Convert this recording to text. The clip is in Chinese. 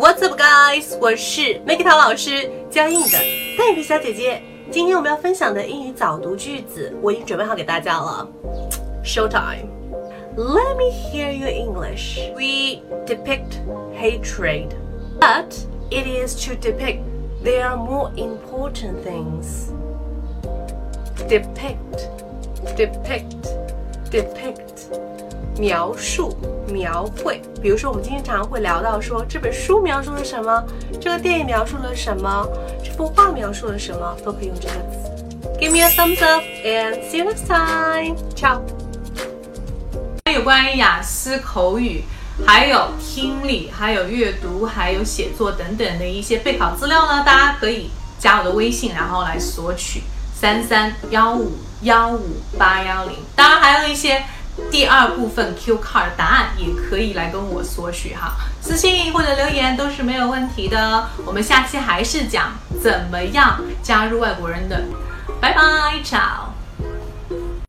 What's up, guys？我是 Make 桃老师，教英语的黛比小姐姐。今天我们要分享的英语早读句子，我已经准备好给大家了。Show time. Let me hear your English. We depict hatred, but it is to depict there are more important things. Depict, depict, depict. 描述、描绘，比如说我们经常会聊到说这本书描述了什么，这个电影描述了什么，这幅画描述了什么，都可以用这个词。Give me a thumbs up and see you next time. Ciao. 有关于雅思口语，还有听力，还有阅读，还有写作等等的一些备考资料呢，大家可以加我的微信，然后来索取三三幺五幺五八幺零。当然还有一些。第二部分 Q card 答案也可以来跟我索取哈，私信或者留言都是没有问题的。我们下期还是讲怎么样加入外国人的，拜拜，ciao。